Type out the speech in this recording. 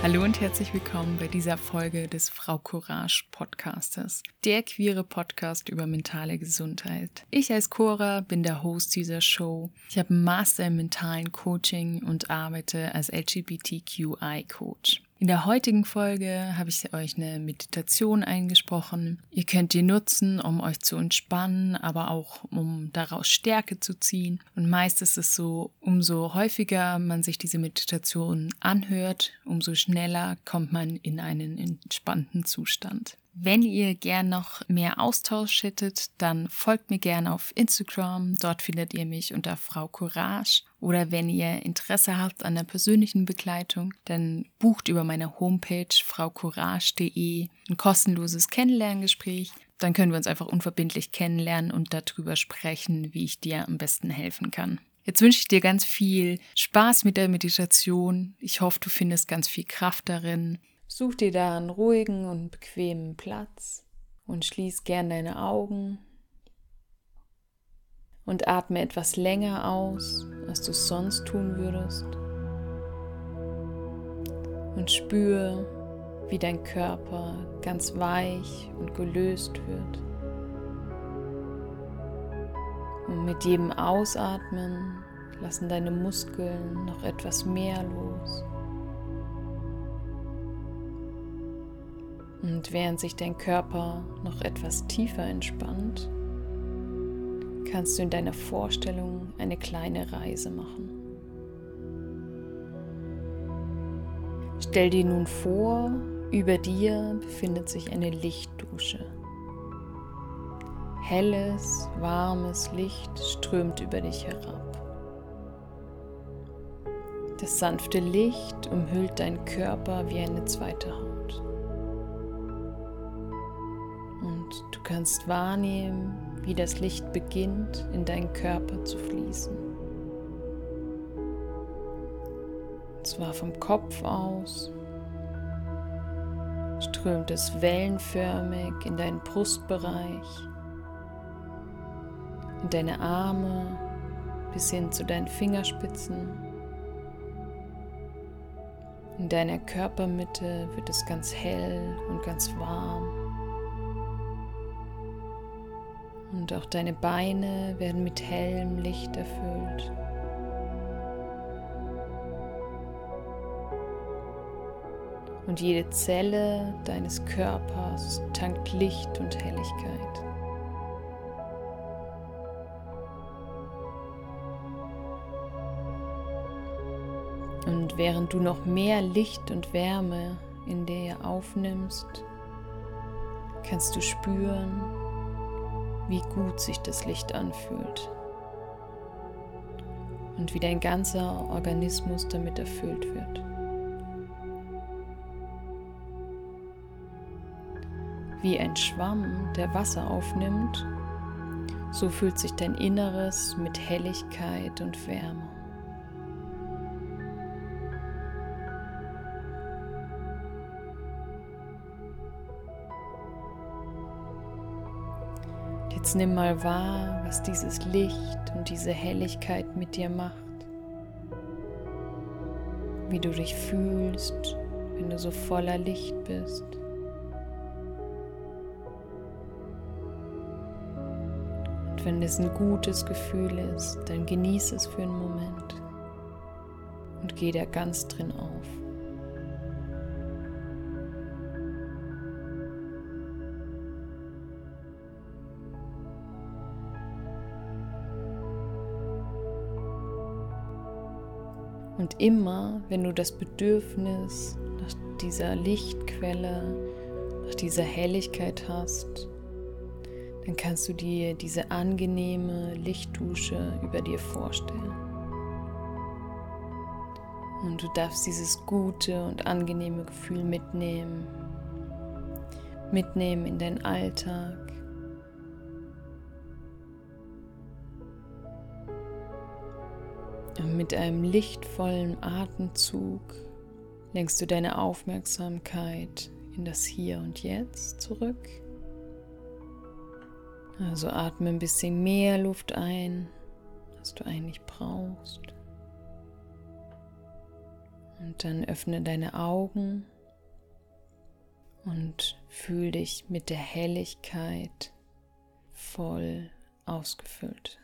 Hallo und herzlich willkommen bei dieser Folge des Frau Courage Podcastes, der queere Podcast über mentale Gesundheit. Ich als Cora bin der Host dieser Show. Ich habe einen Master im mentalen Coaching und arbeite als LGBTQI Coach. In der heutigen Folge habe ich euch eine Meditation eingesprochen. Ihr könnt die nutzen, um euch zu entspannen, aber auch um daraus Stärke zu ziehen. Und meist ist es so, umso häufiger man sich diese Meditation anhört, umso schneller kommt man in einen entspannten Zustand. Wenn ihr gern noch mehr Austausch hättet, dann folgt mir gerne auf Instagram. Dort findet ihr mich unter Frau Courage. Oder wenn ihr Interesse habt an der persönlichen Begleitung, dann bucht über meine Homepage fraucourage.de ein kostenloses Kennenlerngespräch. Dann können wir uns einfach unverbindlich kennenlernen und darüber sprechen, wie ich dir am besten helfen kann. Jetzt wünsche ich dir ganz viel Spaß mit der Meditation. Ich hoffe, du findest ganz viel Kraft darin. Such dir da einen ruhigen und bequemen Platz und schließ gern deine Augen und atme etwas länger aus, als du es sonst tun würdest. Und spüre, wie dein Körper ganz weich und gelöst wird. Und mit jedem Ausatmen lassen deine Muskeln noch etwas mehr los. Und während sich dein Körper noch etwas tiefer entspannt, kannst du in deiner Vorstellung eine kleine Reise machen. Stell dir nun vor, über dir befindet sich eine Lichtdusche. Helles, warmes Licht strömt über dich herab. Das sanfte Licht umhüllt deinen Körper wie eine zweite Haut. Kannst wahrnehmen, wie das Licht beginnt in deinen Körper zu fließen. Und zwar vom Kopf aus strömt es wellenförmig in deinen Brustbereich, in deine Arme bis hin zu deinen Fingerspitzen. In deiner Körpermitte wird es ganz hell und ganz warm. Und auch deine Beine werden mit hellem Licht erfüllt. Und jede Zelle deines Körpers tankt Licht und Helligkeit. Und während du noch mehr Licht und Wärme in dir aufnimmst, kannst du spüren, wie gut sich das Licht anfühlt und wie dein ganzer Organismus damit erfüllt wird. Wie ein Schwamm, der Wasser aufnimmt, so fühlt sich dein Inneres mit Helligkeit und Wärme. Jetzt nimm mal wahr, was dieses Licht und diese Helligkeit mit dir macht. Wie du dich fühlst, wenn du so voller Licht bist. Und wenn es ein gutes Gefühl ist, dann genieße es für einen Moment und geh da ganz drin auf. Und immer, wenn du das Bedürfnis nach dieser Lichtquelle, nach dieser Helligkeit hast, dann kannst du dir diese angenehme Lichtdusche über dir vorstellen. Und du darfst dieses gute und angenehme Gefühl mitnehmen, mitnehmen in deinen Alltag, Mit einem lichtvollen Atemzug lenkst du deine Aufmerksamkeit in das Hier und Jetzt zurück. Also atme ein bisschen mehr Luft ein, als du eigentlich brauchst. Und dann öffne deine Augen und fühl dich mit der Helligkeit voll ausgefüllt.